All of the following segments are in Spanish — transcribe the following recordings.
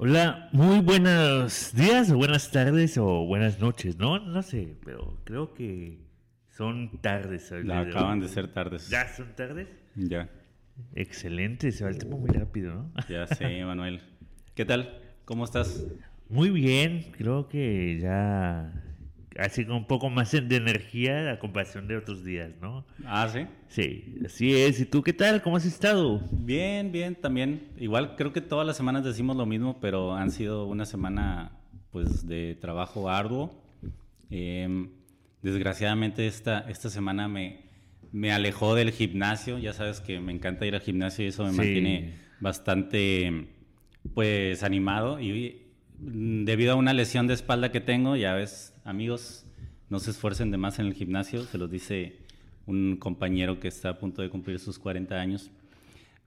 Hola, muy buenos días, o buenas tardes o buenas noches, ¿no? No sé, pero creo que son tardes. La acaban de ser tardes. ¿Ya son tardes? Ya, Excelente, se va el tiempo muy rápido, ¿no? ya sé, Manuel. ¿Qué tal? ¿Cómo estás? Muy bien, creo que ya así con un poco más de energía a comparación de otros días, ¿no? Ah, sí. Sí, así es. ¿Y tú qué tal? ¿Cómo has estado? Bien, bien, también. Igual creo que todas las semanas decimos lo mismo, pero han sido una semana pues de trabajo arduo. Eh, desgraciadamente esta, esta semana me, me alejó del gimnasio. Ya sabes que me encanta ir al gimnasio y eso me Sí. mantiene bastante pues animado. Y debido a una lesión de espalda que tengo, ya ves, amigos, no se esfuercen de más en el gimnasio. Se los dice un compañero que está a punto de cumplir sus 40 años.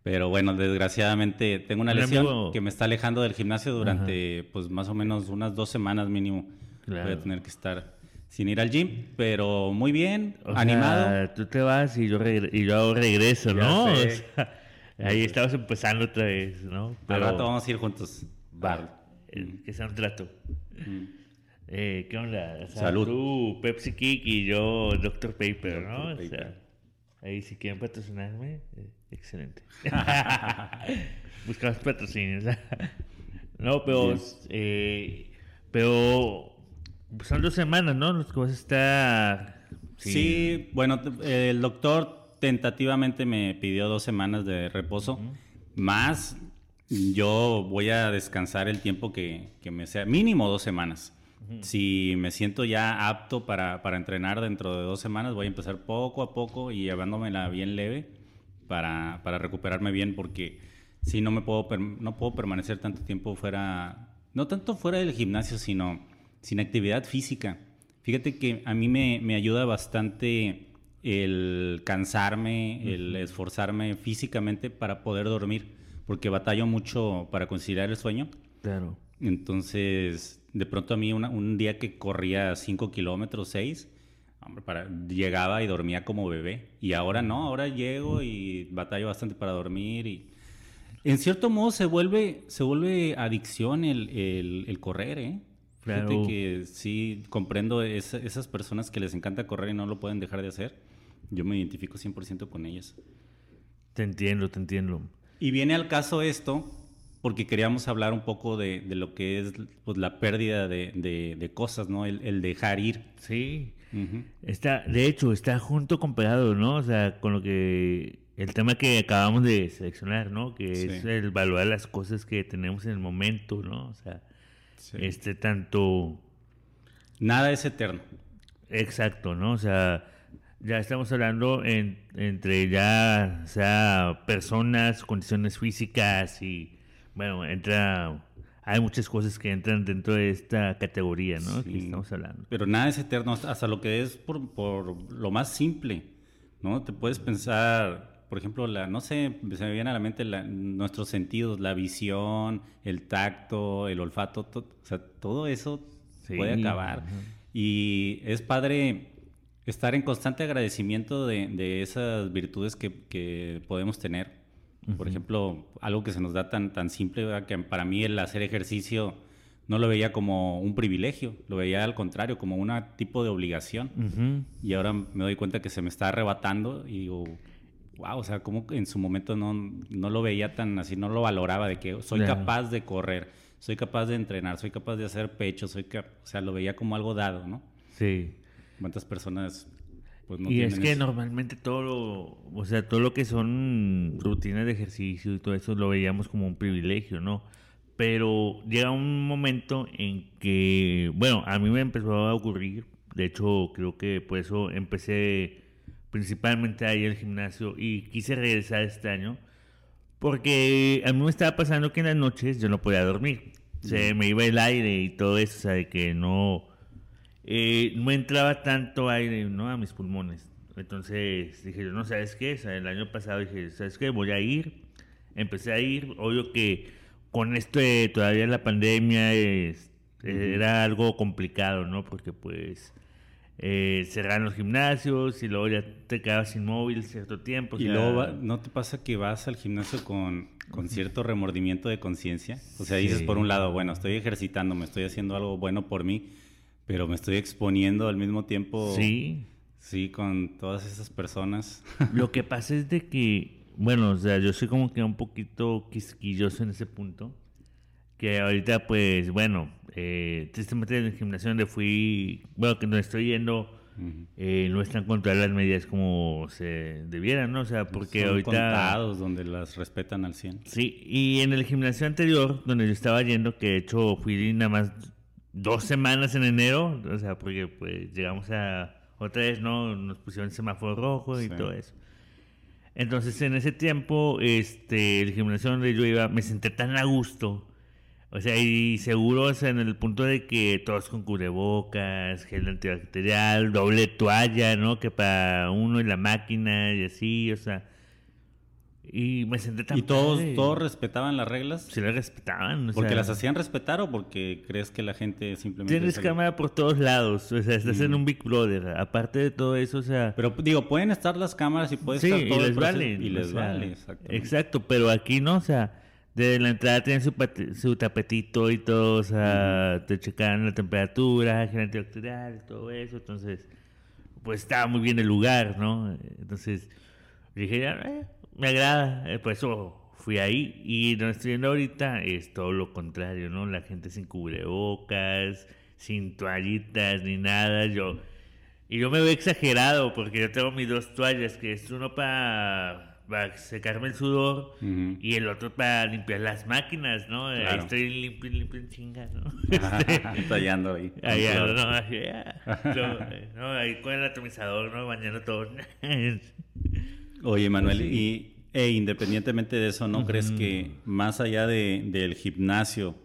Pero bueno, desgraciadamente tengo una Un lesión amigo- que me está alejando del gimnasio durante pues más o menos unas dos semanas mínimo. Voy Claro. a tener que estar sin ir al gym, pero muy bien, O sea, animado. tú te vas y yo, y yo regreso, ¿no? O sea, ahí estamos empezando otra vez, ¿no? Al rato vamos a ir juntos. Va, eh, que sea un trato. Mm. Eh, ¿Qué onda? O sea, Salud. Tú, Pepsi Kick y yo, Dr. Paper, ¿no? Dr. O sea, ahí si quieren patrocinarme, eh, excelente. Buscamos patrocinios. no, pero, eh, pero son dos semanas, ¿no? Los que vas a estar. Sí, bueno, el doctor tentativamente me pidió dos semanas de reposo, más yo voy a descansar el tiempo que, que me sea, mínimo dos semanas. Si me siento ya apto para, para entrenar dentro de dos semanas, voy a empezar poco a poco y llevándomela bien leve para, para recuperarme bien, porque si no me puedo, no puedo permanecer tanto tiempo fuera, no tanto fuera del gimnasio, sino sin actividad física. Fíjate que a mí me, me ayuda bastante el cansarme, el esforzarme físicamente para poder dormir, porque batallo mucho para conciliar el sueño. Claro. Entonces, de pronto a mí una- un día que corría 5 kilómetros, 6, hombre, para, llegaba y dormía como bebé. Y ahora no, ahora llego y batallo bastante para dormir. Y en cierto modo se vuelve, se vuelve adicción el, el- el correr, ¿eh? Fíjate Claro. que sí, comprendo esa- esas personas que les encanta correr y no lo pueden dejar de hacer. Yo me identifico 100% con ellas. Te entiendo, te entiendo. Y viene al caso esto porque queríamos hablar un poco de, de lo que es pues, la pérdida de, de- de cosas, ¿no? El, el dejar ir. Sí. Está, de hecho, está junto con pegado, ¿no? O sea, con lo que el tema que acabamos de seleccionar, ¿no? Que es el valorar las cosas que tenemos en el momento, ¿no? O sea, este tanto Nada es eterno. exacto, ¿no? O sea, ya estamos hablando en- entre ya, o sea, personas, condiciones físicas y, bueno, entra, hay muchas cosas que entran dentro de esta categoría, ¿no? Que Sí. estamos hablando. Pero nada es eterno, hasta lo que es por, por lo más simple, ¿no? Te puedes pensar, por ejemplo, la, no sé, se me viene a la mente la- nuestros sentidos, la visión, el tacto, el olfato, to- o sea, todo eso Sí, puede acabar. ajá. Y es padre estar en constante agradecimiento de, de esas virtudes que, que podemos tener. Por ejemplo, algo que se nos da tan, tan simple, ¿verdad? que para mí el hacer ejercicio no lo veía como un privilegio, lo veía al contrario, como un tipo de obligación. Y ahora me doy cuenta que se me está arrebatando y digo, wow, o sea, como en su momento no, no lo veía tan así, no lo valoraba de que soy Claro. capaz de correr, soy capaz de entrenar, soy capaz de hacer pecho, soy cap- o sea, lo veía como algo dado, ¿no? Sí. ¿Cuántas personas pues no y es que eso? normalmente todo lo, o sea, todo lo que son rutinas de ejercicio y todo eso lo veíamos como un privilegio, ¿no? Pero llega un momento en que, bueno, a mí me empezó a ocurrir, de hecho creo que por eso empecé principalmente a ir al gimnasio y quise regresar este año, porque a mí me estaba pasando que en las noches yo no podía dormir, se me iba el aire y todo eso, o sea, de que no eh, no entraba tanto aire ¿no? a mis pulmones. Entonces dije, yo no sabes qué, el año pasado dije, ¿sabes qué? Voy a ir. Empecé a ir, obvio que con esto de todavía la pandemia es- era algo complicado, ¿no? Porque pues eh, cerraron los gimnasios y luego ya te quedabas inmóvil cierto tiempo. Y luego, va- ¿no te pasa que vas al gimnasio con, con cierto remordimiento de conciencia? O sea, dices por un lado, bueno, estoy ejercitando, me estoy haciendo algo bueno por mí, pero me estoy exponiendo al mismo tiempo. Sí, Sí, con todas esas personas. Lo que pasa es de que, bueno, o sea, yo soy como que un poquito quisquilloso en ese punto. Que ahorita, pues, bueno, eh, tristemente en el gimnasio donde fui, bueno, que donde estoy yendo, Ujú. eh, no están controladas las medidas como se debieran, ¿no? O sea, porque Son ahorita... contados donde las respetan al 100. Sí, y en el gimnasio anterior, donde yo estaba yendo, que de hecho fui nada más dos semanas en enero, o sea, porque pues llegamos a otra vez, ¿no? Nos pusieron semáforo rojo y Sí. todo eso. Entonces en ese tiempo, este, el gimnasio donde yo iba, me senté tan a gusto. O sea, y seguro, o sea, en el punto de que todos con cubrebocas, gel antibacterial, doble toalla, ¿no? Que para uno y la máquina y así, o sea. Y me senté tan ¿Y todos, padre. todos respetaban las reglas? Se las respetaban. o ¿Porque sea, las hacían respetar o porque crees que la gente simplemente... Tienes cámara por todos lados. O sea, estás en un Big Brother. Aparte de todo eso, o sea. Pero digo, pueden estar las cámaras y puede sí, estar y todo el les vale. Y les o sea, vale. Exacto, pero aquí no, o sea. Desde la entrada tienen su, su tapetito y todo, o sea, te checaban la temperatura, gel antibacterial, todo eso, entonces, pues estaba muy bien el lugar, ¿no? Entonces, dije, ya, eh, me agrada, eh, por eso fui ahí, y donde estoy yendo ahorita es todo lo contrario, ¿no? La gente sin cubrebocas, sin toallitas, ni nada, yo... Y yo me veo exagerado porque yo tengo mis dos toallas, que es uno para, para secarme el sudor y el otro para limpiar las máquinas, ¿no? Ahí estoy limpio, limpio en chinga, ¿no? Tallando ahí. Ahí, ah, no, ah, no, eh, no, ahí con el atomizador, ¿no? Bañando todo. Oye, Manuel, y e independientemente de eso, ¿no crees que más allá de, del gimnasio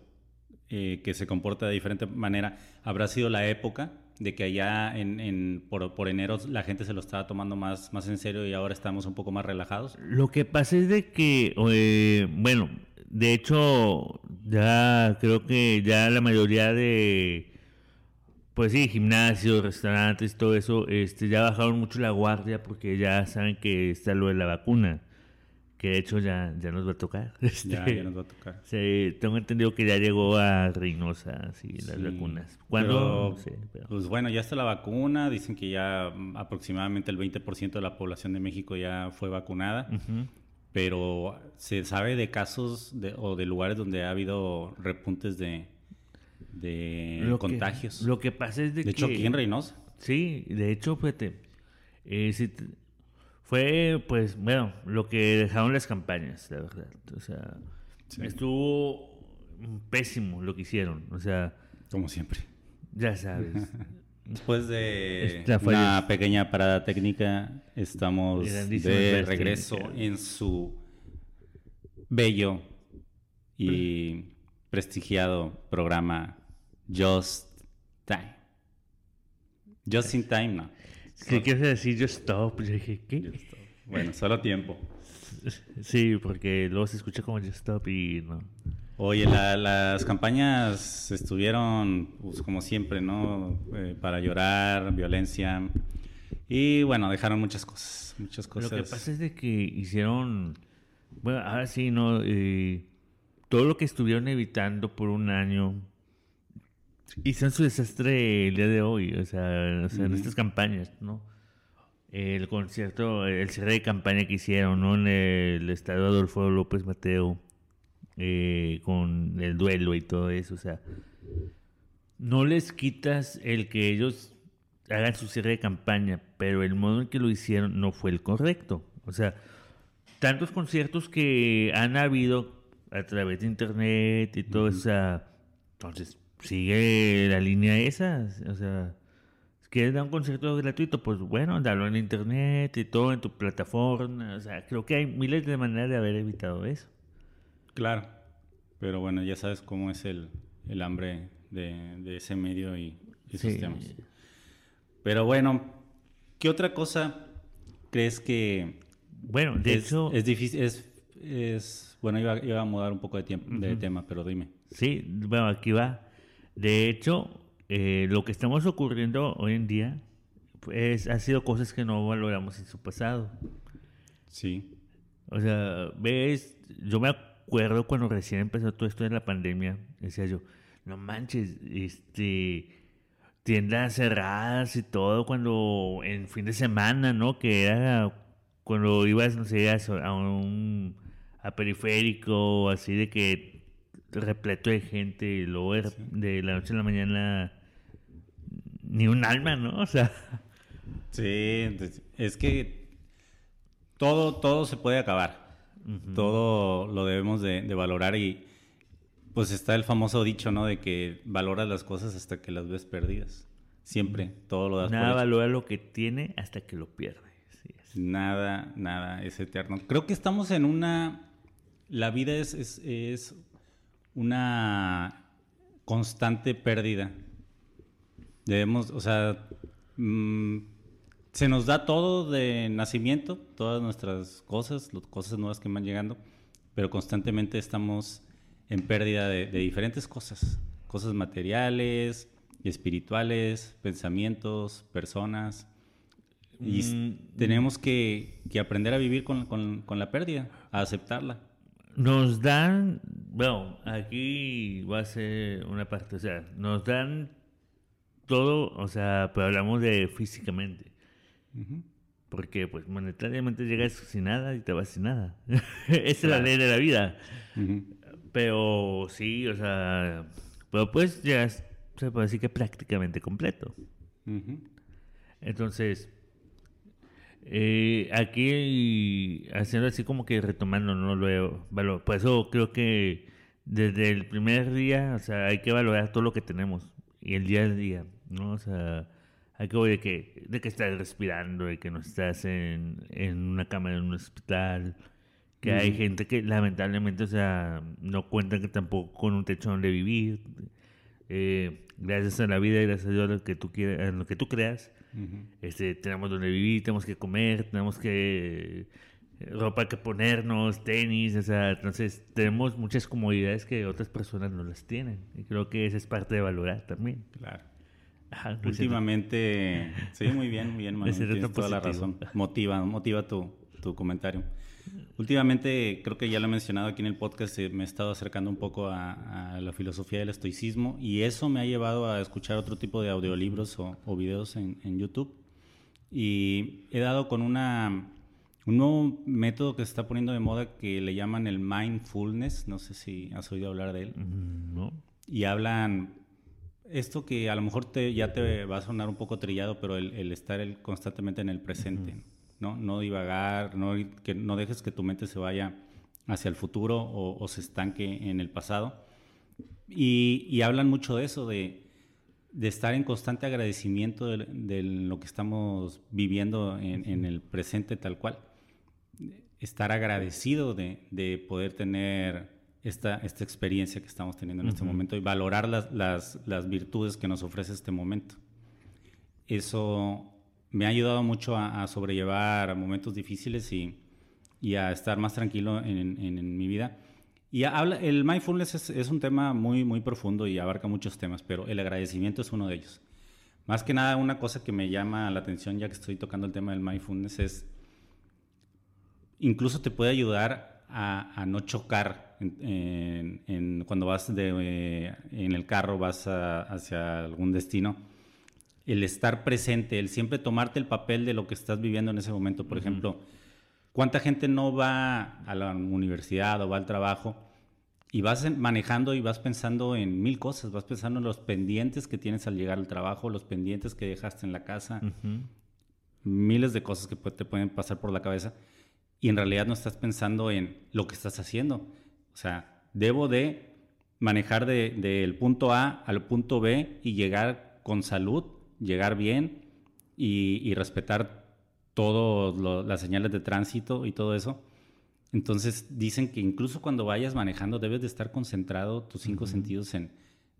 eh, que se comporta de diferente manera, habrá sido la época de que allá en, en- por, por enero la gente se lo estaba tomando más, más en serio y ahora estamos un poco más relajados? Lo que pasa es de que, eh, bueno, de hecho, ya creo que ya la mayoría de, pues sí, gimnasios, restaurantes, todo eso, este, ya bajaron mucho la guardia porque ya saben que está lo de la vacuna, que de hecho ya, ya nos va a tocar. Ya, Este, ya nos va a tocar. sí, tengo entendido que ya llegó a Reynosa, sí, las Sí, vacunas. ¿Cuándo? Sé, pero- Pues bueno, ya está la vacuna, dicen que ya mm, aproximadamente el 20% de la población de México ya fue vacunada. Pero se sabe de casos de- o de lugares donde ha habido repuntes de, de Lo que- contagios. lo que pasa es de, de hecho, que... aquí en Reynosa. Sí, de hecho, fíjate, eh, sí te- fue, pues, bueno, lo que dejaron las campañas, la verdad. O sea, Sí. estuvo pésimo lo que hicieron. O sea, Como siempre. ya sabes. Después de una pequeña parada técnica, estamos de regreso técnica. en su bello y prestigiado programa Just Time. Just in Time, no. ¿Qué quieres decir? Yo stop. Yo dije, ¿qué? Bueno, solo tiempo. Sí, porque luego se escucha como yo stop y no. Oye, la- las campañas estuvieron, pues, como siempre, ¿no? Eh, para llorar, violencia. Y bueno, dejaron muchas cosas. Muchas cosas. Lo que pasa es de que hicieron, bueno, ahora sí, ¿no? Eh, todo lo que estuvieron evitando por un año, hicieron su desastre el día de hoy, o sea, o sea en estas campañas, ¿no? El concierto, el cierre de campaña que hicieron, ¿no? En el estadio Adolfo López Mateo, eh, con el duelo y todo eso, o sea, no les quitas el que ellos hagan su cierre de campaña, pero el modo en que lo hicieron no fue el correcto. O sea, tantos conciertos que han habido a través de internet y todo eso, entonces sigue la línea esa, o sea, si quieres dar un concierto gratuito, pues bueno, dalo en internet y todo en tu plataforma, o sea, creo que hay miles de maneras de haber evitado eso. Claro. Pero bueno, ya sabes cómo es el, el hambre de, de ese medio y esos Sí. temas. Pero bueno, ¿qué otra cosa crees que Bueno, de es, hecho, es difícil? Es, es, bueno, iba, iba a mudar un poco de, tiempo, de tema, pero dime. Sí, bueno, aquí va. De hecho, eh, lo que estamos ocurriendo hoy en día pues, ha sido cosas que no valoramos en su pasado. Sí. O sea, ves, yo me acuerdo cuando recién empezó todo esto de la pandemia, decía yo, no manches, este, tiendas cerradas y todo cuando en fin de semana, ¿no? Que era cuando ibas, no sé, a, un a periférico, así de que repleto de gente y luego de la noche a la mañana ni un alma, ¿no? O sea. Sí, es que todo, todo se puede acabar. Todo lo debemos de, valorar y pues está el famoso dicho, ¿no? De que valoras las cosas hasta que las ves perdidas. Siempre, todo lo das Nada valora lo que tiene hasta que lo pierde. Nada, nada es eterno. Creo que estamos en una... La vida es, es una constante pérdida. Debemos, o sea, mm, se nos da todo de nacimiento, todas nuestras cosas, las cosas nuevas que van llegando, pero constantemente estamos en pérdida de, diferentes cosas, cosas materiales, espirituales, pensamientos, personas. Y mm, tenemos que, aprender a vivir con, con, la pérdida, a aceptarla. Nos dan, bueno, aquí va a ser una parte, o sea, nos dan todo, o sea, pero hablamos de físicamente. Porque, pues, monetariamente llegas sin nada y te vas sin nada. Esa es la ley de la vida. Pero sí, o sea, pero pues ya se puede decir que prácticamente completo. Entonces, eh, aquí haciendo así como que retomando, ¿no? Lo, por eso creo que desde el primer día, o sea, hay que valorar todo lo que tenemos y el día a día, ¿no? O sea, hay que de que, de que estás respirando, de que no estás en, en una cama en un hospital, que hay gente que lamentablemente, o sea, no cuentan que tampoco con un techo donde vivir. Eh, gracias a la vida y gracias a Dios lo que tú quieras, lo que tú creas, este, tenemos donde vivir, tenemos que comer, tenemos que eh, ropa que ponernos, tenis, o sea, entonces tenemos muchas comodidades que otras personas no las tienen. Y creo que esa es parte de valorar también. Claro. Últimamente, sí, muy bien, muy bien, Tienes toda la razón. Motiva, motiva tu, tu, comentario. Últimamente, creo que ya lo he mencionado aquí en el podcast, eh, me he estado acercando un poco a, la filosofía del estoicismo y eso me ha llevado a escuchar otro tipo de audiolibros o, o videos en, en, YouTube. Y he dado con una, un nuevo método que se está poniendo de moda que le llaman el mindfulness. No sé si has oído hablar de él. Mm, no. Y hablan esto que a lo mejor te, ya te va a sonar un poco trillado, pero el, estar constantemente en el presente, ¿no? No divagar, no, que no dejes que tu mente se vaya hacia el futuro o, se estanque en el pasado. Y, hablan mucho de eso, de, estar en constante agradecimiento de, lo que estamos viviendo en, el presente tal cual. Estar agradecido de poder tener esta, esta experiencia que estamos teniendo en este momento y valorar las, las, las, virtudes que nos ofrece este momento. Eso me ha ayudado mucho a, sobrellevar momentos difíciles y, y, a estar más tranquilo en, en, mi vida. Y habla, el mindfulness es, es, un tema muy, muy profundo y abarca muchos temas, pero el agradecimiento es uno de ellos. Más que nada, una cosa que me llama la atención ya que estoy tocando el tema del mindfulness es, incluso te puede ayudar a, no chocar en, cuando vas de, eh, en el carro, vas hacia algún destino, el estar presente, el siempre tomarte el papel de lo que estás viviendo en ese momento. Por ejemplo, ¿cuánta gente no va a la universidad o va al trabajo y vas manejando y vas pensando en mil cosas? Vas pensando en los pendientes que tienes al llegar al trabajo, los pendientes que dejaste en la casa, miles de cosas que te pueden pasar por la cabeza y en realidad no estás pensando en lo que estás haciendo o sea, debo de manejar del de, punto A al punto B y llegar con salud, llegar bien y, respetar todas las señales de tránsito y todo eso. Entonces dicen que incluso cuando vayas manejando debes de estar concentrado tus cinco sentidos en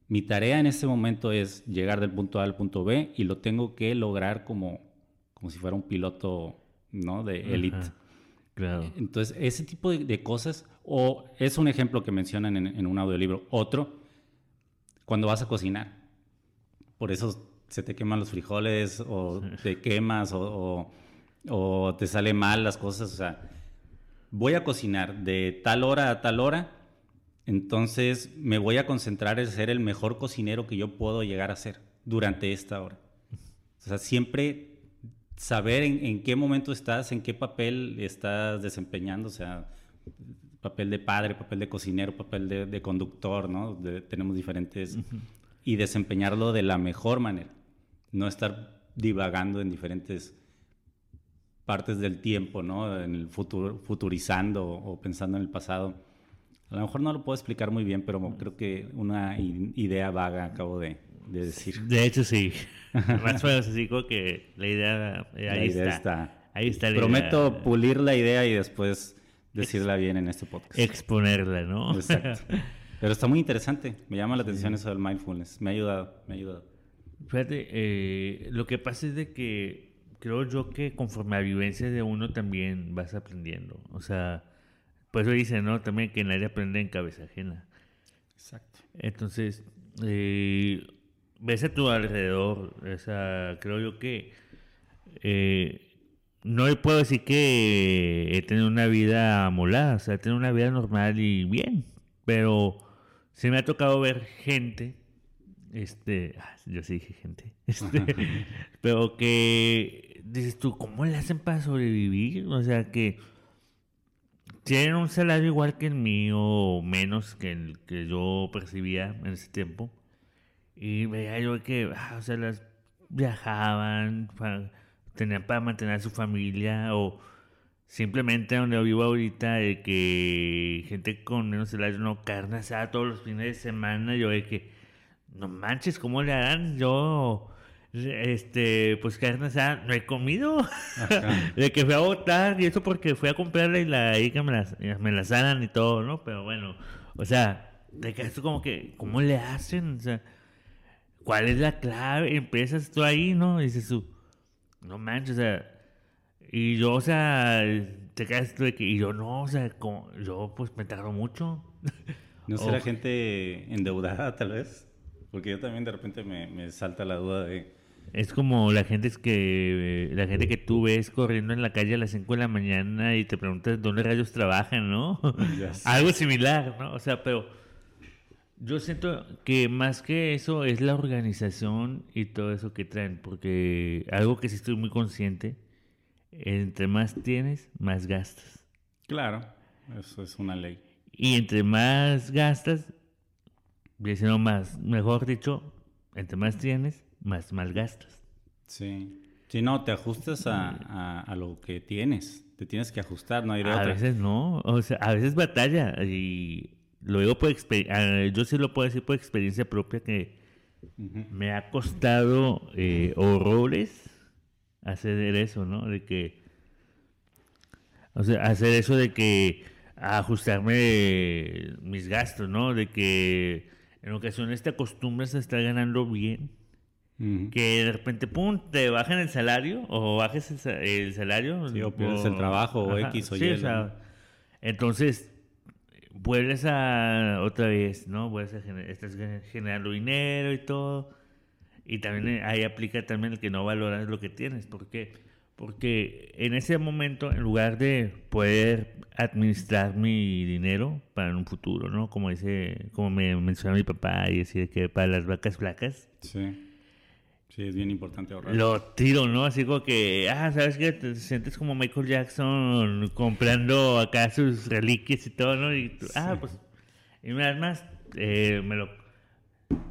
mi tarea en este momento es llegar del punto A al punto B y lo tengo que lograr como, como si fuera un piloto ¿no? de élite. Claro. Entonces, ese tipo de, cosas, o es un ejemplo que mencionan en, un audiolibro. Otro, cuando vas a cocinar. Por eso se te queman los frijoles o te quemas o, o, te sale mal las cosas. O sea, voy a cocinar de tal hora a tal hora, entonces me voy a concentrar en ser el mejor cocinero que yo puedo llegar a ser durante esta hora. O sea, siempre saber en, qué momento estás, en qué papel estás desempeñando, o sea, papel de padre, papel de cocinero, papel de, conductor, ¿no? tenemos diferentes... Y desempeñarlo de la mejor manera, no estar divagando en diferentes partes del tiempo, ¿no? En el futuro, futurizando o pensando en el pasado. A lo mejor no lo puedo explicar muy bien, pero creo que una idea vaga acabo de, decir. De hecho, sí. Más o menos así como que la idea, eh, ahí está. Ahí está Prometo pulir la idea y después decirla bien en este podcast. Exponerla, ¿no? Exacto. Pero está muy interesante. Me llama la atención eso del mindfulness. Me ha ayudado, me ha ayudado. Fíjate, eh, lo que pasa es de que creo yo que conforme a vivencias de uno también vas aprendiendo. O sea, por eso dicen, ¿no? También que nadie aprende en cabeza ajena. Exacto. Entonces, eh, ves a tu alrededor. O sea, creo yo que eh, no puedo decir que he tenido una vida molada, o sea, he tenido una vida normal y bien, pero sí me ha tocado ver gente, este, ah, yo sí dije gente, este, pero que dices tú, ¿cómo le hacen para sobrevivir? O sea, que tienen un salario igual que el mío, o menos que el que yo percibía en ese tiempo. Y veía yo que, ah, o sea, las viajaban, tenían para mantener a su familia, o simplemente donde vivo ahorita, de que gente con menos salario, no, carne asada todos los fines de semana, yo de que, no manches, ¿cómo le harán? Yo, este, pues carne asada, no he comido, de que fui a votar, y eso porque fui a comprarla y la ahí que me la, me y todo, ¿no? Pero bueno, o sea, de que esto como que, ¿cómo le hacen? O sea, ¿cuál es la clave? Empiezas tú ahí, ¿no? dices tú, no manches, o sea, y yo, o sea, te quedas de que, y yo no, o sea, como, yo pues me tardo mucho. ¿No será gente endeudada tal vez? Porque yo también de repente me, me salta la duda de... Es como la gente es que la gente que tú ves corriendo en la calle a las 5 de la mañana y te preguntas dónde rayos trabajan, ¿no? Algo similar, ¿no? O sea, pero yo siento que más que eso es la organización y todo eso que traen, porque algo que sí estoy muy consciente, entre más tienes, más gastas. Claro, eso es una ley. Y entre más gastas, diciendo más, mejor dicho, entre más tienes, más mal gastas. Sí. Si no, te ajustas a, a, lo que tienes. Te tienes que ajustar, no hay de A veces no, o sea, a veces batalla y lo digo por experiencia, yo sí lo puedo decir por experiencia propia que me ha costado eh, horrores hacer eso, ¿no? De que, o sea, hacer eso de que ajustarme mis gastos, ¿no? De que en ocasiones te acostumbras a estar ganando bien, que de repente, pum, te bajan el salario o bajes el, salario. Sí, o pierdes el trabajo o X o Y. O sea, entonces vuelves a otra vez, ¿no? Vuelves a estás generando dinero y todo. Y también ahí aplica también el que no valoras lo que tienes. ¿Por qué? Porque en ese momento, en lugar de poder administrar mi dinero para un futuro, ¿no? Como dice, como me menciona mi papá y decir que para las vacas flacas. Sí. Sí, es bien importante ahorrar. Lo tiro, ¿no? Así como que, ah, ¿sabes qué? Te sientes como Michael Jackson comprando acá sus reliquias y todo, ¿no? Y tú, ah, pues, y más, eh, me lo,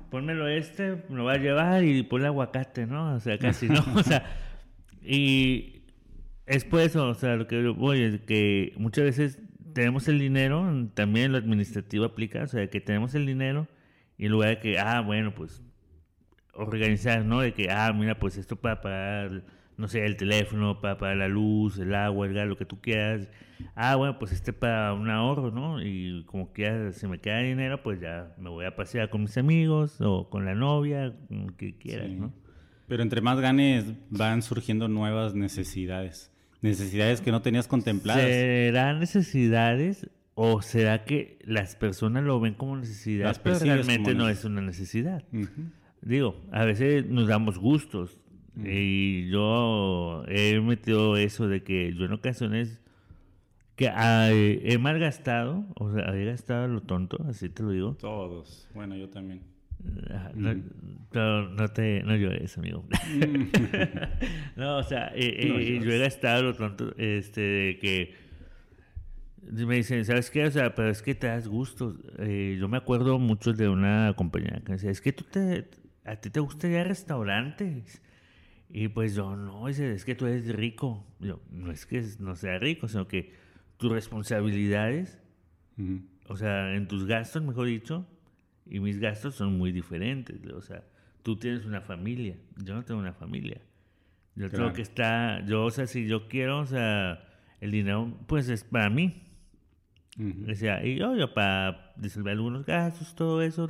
pónmelo este, me lo va a llevar y ponle aguacate, ¿no? O sea, casi, ¿no? o sea, y es por eso, o sea, lo que voy es que muchas veces tenemos el dinero, también lo administrativo aplica, o sea, que tenemos el dinero y en lugar de que, ah, bueno, pues organizar, ¿no? De que, ah, mira, pues esto para pagar, no sé, el teléfono, para pagar la luz, el agua, el gas, lo que tú quieras. Ah, bueno, pues este para un ahorro, ¿no? Y como que si me queda dinero, pues ya me voy a pasear con mis amigos o con la novia, como que quieras, ¿no? Pero entre más ganes van surgiendo nuevas necesidades. Necesidades que no tenías contempladas. ¿Serán necesidades o será que las personas lo ven como necesidad, pero realmente no es una necesidad? digo, a veces nos damos gustos. Y yo he metido eso de que yo en ocasiones que ah, he malgastado, o sea, he gastado lo tonto, así te lo digo. Todos. Bueno, yo también. No, no, no, te no llores, amigo. no, o sea, eh, eh, yo he gastado lo tonto, este, de que me dicen, ¿sabes qué? O sea, pero es que te das gusto. Eh, yo me acuerdo mucho de una compañía que decía, es que tú te, a ti te gusta ir a restaurantes. Y pues yo, no, es que tú eres rico. Yo, no es que no sea rico, sino que tus responsabilidades, o sea, en tus gastos, mejor dicho, y mis gastos son muy diferentes. O sea, tú tienes una familia, yo no tengo una familia. Yo creo que está, yo, o sea, si yo quiero, o sea, el dinero, pues es para mí. O sea, y yo, yo para disolver algunos gastos, todo eso,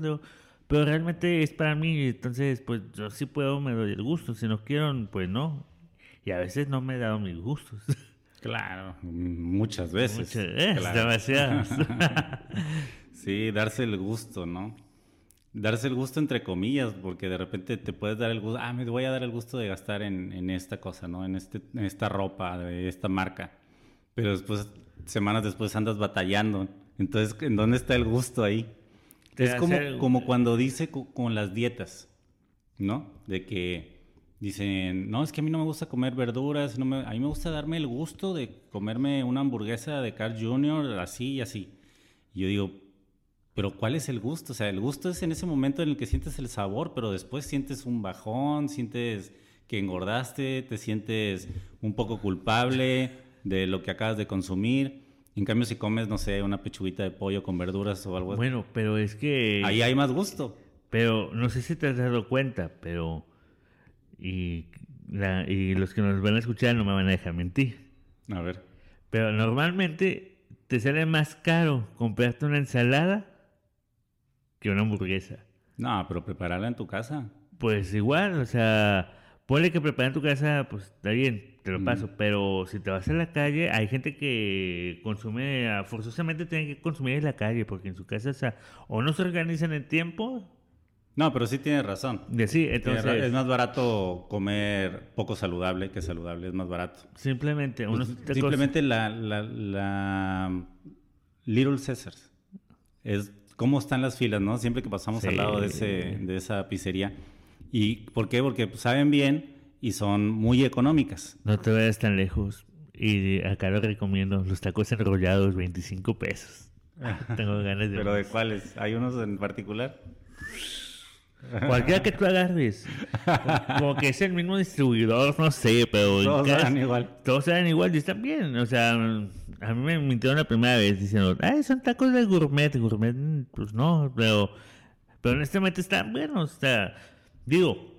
pero realmente es para mí, entonces, pues yo sí puedo, me doy el gusto. Si no quiero, pues no. Y a veces no me he dado mis gustos. Claro, muchas veces. Muchas veces, demasiadas. sí, darse el gusto, ¿no? Darse el gusto entre comillas, porque de repente te puedes dar el gusto, ah, me voy a dar el gusto de gastar en, en esta cosa, ¿no? En, este, en esta ropa de esta marca. Pero después, semanas después andas batallando. Entonces, ¿en dónde está el gusto ahí? Es como, como cuando dice con las dietas, ¿no? De que Dicen, no, es que a mí no me gusta comer verduras, no me, a mí me gusta darme el gusto de comerme una hamburguesa de Carl Jr. así y así. Y yo digo, pero ¿cuál es el gusto? O sea, el gusto es en ese momento en el que sientes el sabor, pero después sientes un bajón, sientes que engordaste, te sientes un poco culpable de lo que acabas de consumir. En cambio, si comes, no sé, una pechuguita de pollo con verduras o algo así. Bueno, pero es que... Ahí hay más gusto. Pero no sé si te has dado cuenta, pero y, y los que nos van a escuchar no me van a dejar mentir. A ver. Pero normalmente te sale más caro comprarte una ensalada que una hamburguesa. No, pero prepararla en tu casa. Pues igual, o sea, ponle que preparar en tu casa, pues está bien, te lo mm. paso. Pero si te vas a la calle, hay gente que consume, forzosamente tiene que consumir en la calle, porque en su casa, o, sea, o no se organizan en tiempo, no, pero sí tienes razón. sí, entonces... Es más barato comer poco saludable que saludable, es más barato. Simplemente, pues, simplemente la, la, Little Caesars. Es cómo están las filas, ¿no? Siempre que pasamos al lado de, ese, de esa pizzería. ¿Y por qué? Porque saben bien y son muy económicas. No te vayas tan lejos. Y acá lo recomiendo, los tacos enrollados, 25 pesos. Tengo ganas de... ¿Pero de cuáles? ¿Hay unos en particular? Cualquiera que tú agarres. Como que es el mismo distribuidor, no sé, pero. Todos eran igual. Todos eran igual y están bien. O sea, a mí me mintieron la primera vez diciendo, ay, son tacos de gourmet. Gourmet, pues no, pero. Pero honestamente están buenos. O sea, digo,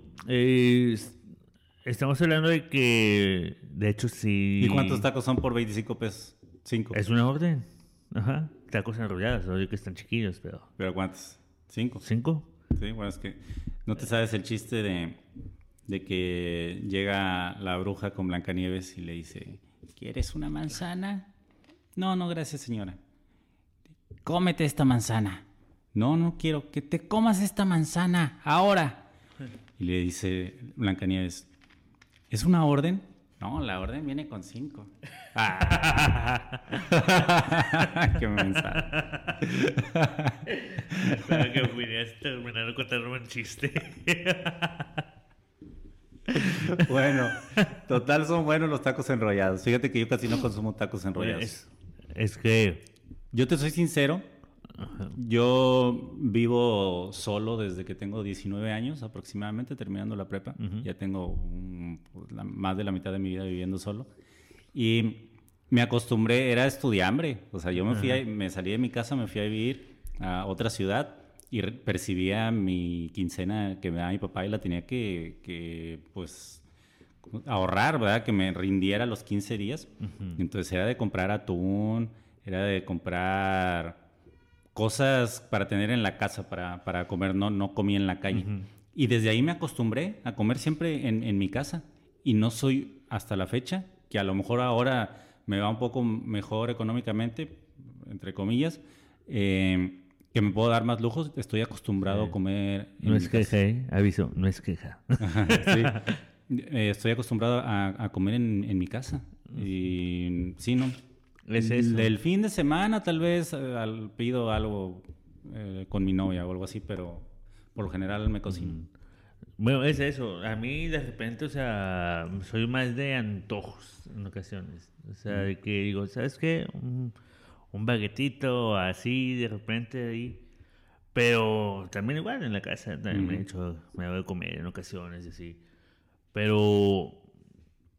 estamos hablando de que. De hecho, sí. ¿Y cuántos tacos son por 25 pesos? Cinco. Es una orden. Ajá. Tacos enrollados, oye que están chiquillos, pero. ¿Pero cuántos? ¿Cinco? ¿Cinco? Sí, bueno, es que no te sabes el chiste de, de que llega la bruja con Blancanieves y le dice, ¿quieres una manzana? No, no, gracias señora. Cómete esta manzana. No, no quiero que te comas esta manzana ahora. Y le dice Blancanieves, ¿es una orden? No, la orden viene con cinco. Ah. ¡Qué mensaje! Para que pudieras terminar de contarme un chiste. bueno, total son buenos los tacos enrollados. Fíjate que yo casi no consumo tacos enrollados. es que... Yo te soy sincero, yo vivo solo desde que tengo 19 años aproximadamente, terminando la prepa. Ya tengo pues, más de la mitad de mi vida viviendo solo. Y me acostumbré, era estudiambre. O sea, yo me, fui me salí de mi casa, me fui a vivir a otra ciudad y percibía mi quincena que me daba mi papá y la tenía que, que pues, ahorrar, ¿verdad? Que me rindiera los 15 días. Entonces era de comprar atún, era de comprar cosas para tener en la casa, para, para comer, no, no comí en la calle. Y desde ahí me acostumbré a comer siempre en, en, mi casa. Y no soy hasta la fecha, que a lo mejor ahora me va un poco mejor económicamente, entre comillas, eh, que me puedo dar más lujos. Estoy acostumbrado a comer. No es queja, ¿eh? Aviso, no es queja. sí. Eh, estoy acostumbrado a, comer en, mi casa. Y sí, ¿no? Es eso. El fin de semana tal vez al, pido algo eh, con mi novia o algo así, pero por lo general me cocino. Bueno, es eso. A mí de repente, o sea, soy más de antojos en ocasiones. O sea, de que digo, ¿sabes qué? Un, un baguetito así, de repente ahí. Pero también igual en la casa, también me he hecho, me voy a comer en ocasiones así. Pero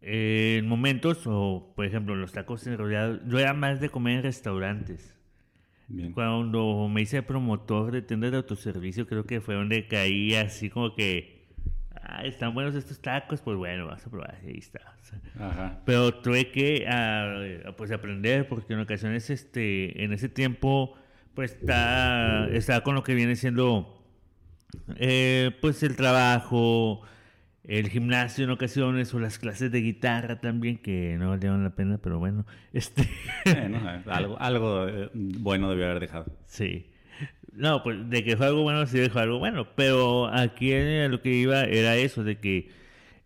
en momentos, o por ejemplo, los tacos enrollados, yo era más de comer en restaurantes. Cuando me hice promotor de tiendas de autoservicio, creo que fue donde caí así como que, ah, están buenos estos tacos, pues bueno, vas a probar, ahí está. Pero tuve que ah, pues aprender, porque en ocasiones, este, en ese tiempo, pues está, estaba con lo que viene siendo, eh, pues el trabajo, el gimnasio en ocasiones o las clases de guitarra también que no valieron la pena, pero bueno, este algo, algo eh, bueno debió haber dejado. Sí. No, pues de que fue algo bueno, sí dejó algo bueno, pero aquí lo que iba era eso, de que,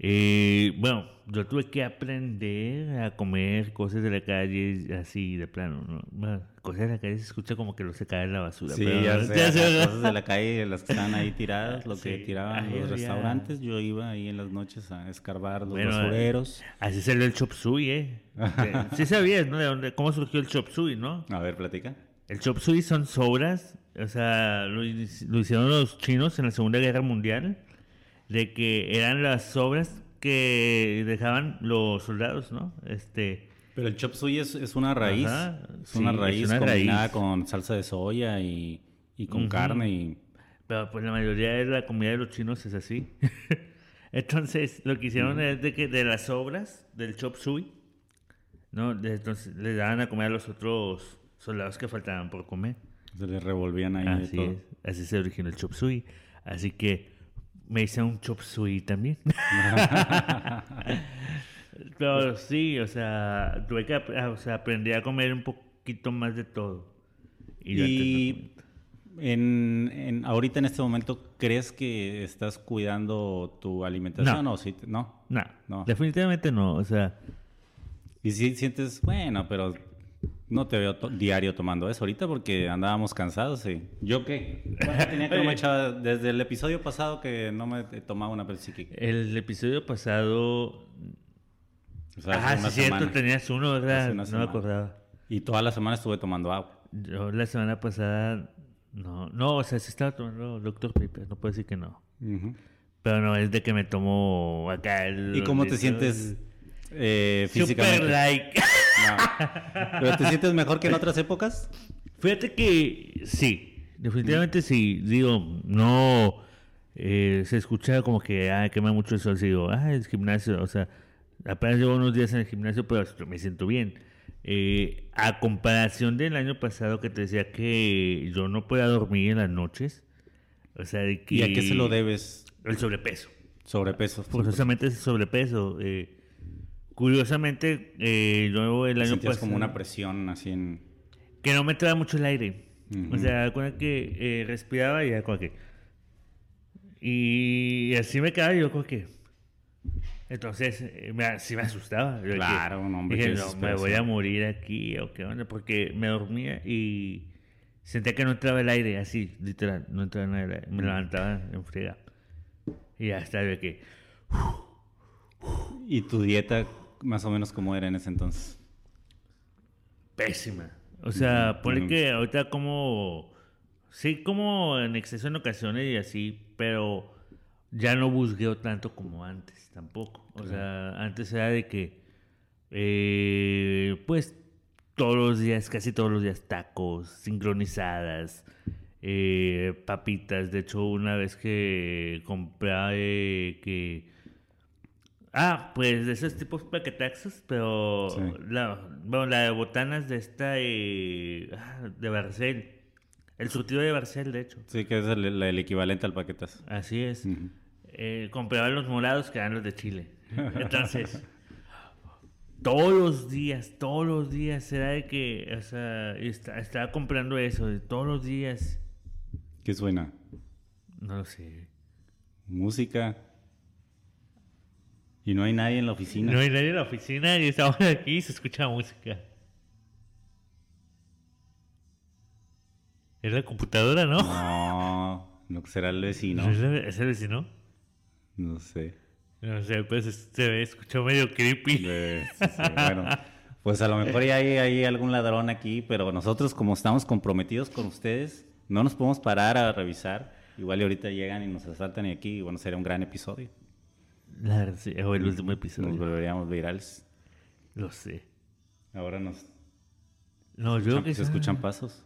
eh, bueno, yo tuve que aprender a comer cosas de la calle así de plano, ¿no? cosas de la calle se escucha como que lo se cae en la basura. Sí, ya, cosas de la calle, las que están ahí tiradas, lo que tiraban los restaurantes, yo iba ahí en las noches a escarbar los basureros. Así salió el chop suey, ¿eh? sí sabías, ¿no? De dónde, cómo surgió el chop suey, ¿no? A ver, platica. El chop suey son sobras, o sea, lo, lo hicieron los chinos en la Segunda Guerra Mundial, de que eran las sobras que dejaban los soldados, ¿no? Este... Pero el chop suey es, es una raíz. es una raíz combinada con salsa de soya y, y con carne y... Pero pues la mayoría de la comida de los chinos es así. entonces, lo que hicieron es de que de las sobras del chop suey, ¿no? entonces le daban a comer a los otros soldados que faltaban por comer. Se les revolvían ahí así todo. así se originó el chop suey. Así que me hice un chop suey también. Pero sí, o sea, tuve que o sea, aprendí a comer un poquito más de todo. Y, en, en, ahorita en este momento, ¿crees que estás cuidando tu alimentación no. o sí? No. no. no. definitivamente no, o sea... Y si sientes, bueno, pero no te veo diario tomando eso ahorita porque andábamos cansados. y ¿Yo qué? tenía que me echaba desde el episodio pasado que no me tomaba una Pepsi El episodio pasado... ah, sí, cierto, tenías uno, ¿verdad? No me acordaba. Y toda la semana estuve tomando agua. Yo la semana pasada... No, no, o sea, sí estaba tomando Dr. Pepper, no puedo decir que no. Pero no, es de que me tomo acá el... ¿Y cómo te sientes eh, físicamente? Super like. ¿Pero te sientes mejor que en otras épocas? Fíjate que sí, definitivamente sí. Digo, no eh, se escucha como que ah, quema mucho el sol. Digo, ah, el gimnasio, o sea, apenas llevo unos días en el gimnasio, pero me siento bien. Eh, a comparación del año pasado que te decía que yo no podía dormir en las noches. O sea, de que, ¿Y a qué se lo debes? El sobrepeso. Sobrepeso. Forzosamente ese sobrepeso. Eh, Curiosamente, eh, yo el año pasado... como una presión así en... Que no me entraba mucho el aire. O sea, cuando que eh, respiraba y ya como que... Y así me quedaba yo como que... Entonces, eh, me, sí me asustaba. claro, un hombre dije, no, me voy a morir aquí o qué onda, porque me dormía y sentía que no entraba el aire, así, literal, no entraba el aire. Me levantaba en friega. Y ya estaba que... ¿Y tu dieta más o menos como era en ese entonces? Pésima. O sea, mm, que ahorita como... Sí, como en exceso en ocasiones y así, pero ya no busqueo tanto como antes tampoco. O sea, antes era de que, eh, pues, todos los días, casi todos los días, tacos, sincronizadas, eh, papitas. De hecho, una vez que compré que Ah, pues de esos tipos paquetaxos, pero la, bueno, la de botanas de esta ah, de Barcel. El surtido de Barcel, de hecho. Sí, que es el, equivalente al paquetazo. Así es. Eh, compraba los morados que eran los de Chile. Entonces, todos los días, todos los días, era de que, o sea, estaba comprando eso, todos los días. ¿Qué suena? No lo sé. Música. Y no hay nadie en la oficina. No hay nadie en la oficina y estamos aquí y se escucha música. Es la computadora, ¿no? No, no será el vecino. ¿No es, el vecino? No sé. No sé, pues es- se escuchó medio creepy. Sí, sí, bueno, pues a lo mejor ya hay, hay algún ladrón aquí, pero nosotros como estamos comprometidos con ustedes, no nos podemos parar a revisar. Igual y ahorita llegan y nos asaltan y aquí, y bueno, sería un gran episodio. La verdad, sí, o el último Nos episodio. volveríamos virales. Lo sé. Ahora nos No, yo creo que se escuchan pasos.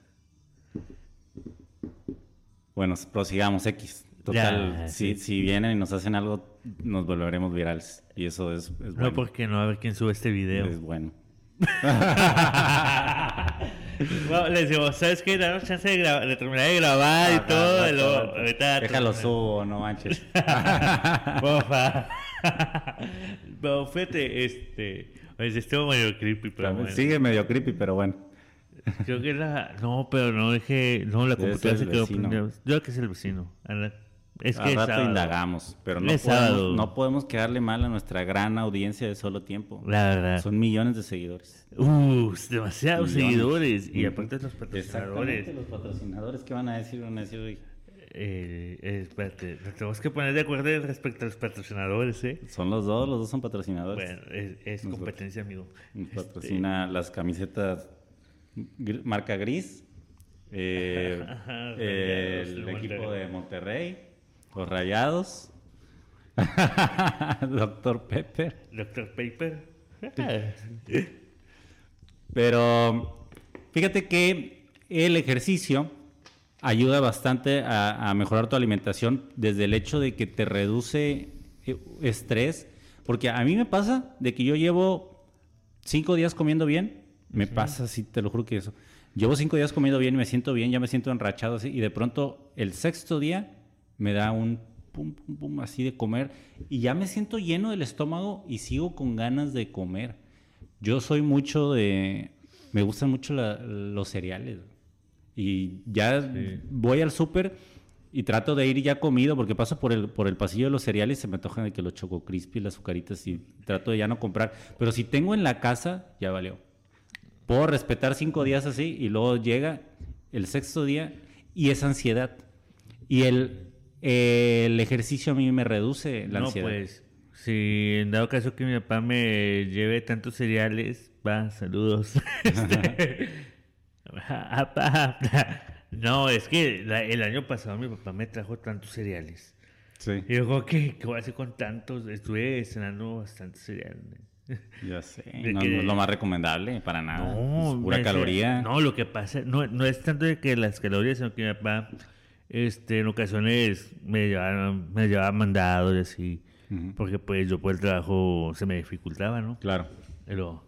Bueno, prosigamos X. Total, Ya, si, sí. si vienen y nos hacen algo, nos volveremos virales. Y eso es, es No, bueno. porque no, a ver quién sube este video. Es bueno. Bueno, les digo, ¿sabes qué? Danos chance de, gra- de terminar de grabar y todo. y luego, ahorita Déjalo subo, no manches. Porfa. Pero fíjate, este. Pues estuvo medio creepy, pero bueno. Sigue medio creepy, pero bueno. Creo que la. No, pero no dejé. No, la computadora se quedó prendida. Yo creo que es el vecino. Ala- Es que rato sábado. indagamos, pero no podemos, no podemos quedarle mal a nuestra gran audiencia de solo tiempo. La verdad. Son millones de seguidores. Uh, demasiados Millones. seguidores. Y Ujú. aparte los patrocinadores. Los patrocinadores, ¿qué van a decir? Van a decir, "Uy, Eh, eh, espérate, nos tenemos que poner de acuerdo respecto a los patrocinadores, ¿eh? son los dos, los dos son patrocinadores. Bueno, es, es Nos competencia, amigo. Nos Este, patrocina las camisetas gr- marca gris, eh, Ajá, de el equipo de Monterrey, los Rayados, Doctor Pepper. Dr. Paper. Pero fíjate que el ejercicio ayuda bastante a, a mejorar tu alimentación desde el hecho de que te reduce eh, estrés. Porque a mí me pasa de que yo llevo cinco días comiendo bien. Me pasa, sí, te lo juro que eso. Llevo cinco días comiendo bien y me siento bien, ya me siento enrachado así. Y de pronto el sexto día me da un pum, pum, pum, así de comer. Y ya me siento lleno del estómago y sigo con ganas de comer. Yo soy mucho de... Me gustan mucho la- los cereales. Y ya Sí. voy al súper y trato de ir ya comido porque paso por el, por el pasillo de los cereales y se me antojan de que los choco crispy, las azucaritas y trato de ya no comprar. Pero si tengo en la casa, ya valió. Puedo respetar cinco días así y luego llega el sexto día y es ansiedad. Y el, el ejercicio a mí me reduce la no, ansiedad. pues, si en dado caso que mi papá me lleve tantos cereales, va, saludos. Este, no, es que la- el año pasado mi papá me trajo tantos cereales. Sí, Y yo, ¿qué, ¿qué voy a hacer con tantos? Estuve cenando bastantes cereales. ya sé. No, que- no es lo más recomendable para nada. No, es pura decía- caloría. No, lo que pasa, no, no es tanto de que las calorías, sino que mi papá, este, en ocasiones me llevaba, me llevaba mandado y así, porque pues yo por el trabajo se me dificultaba, ¿no? Claro. Pero,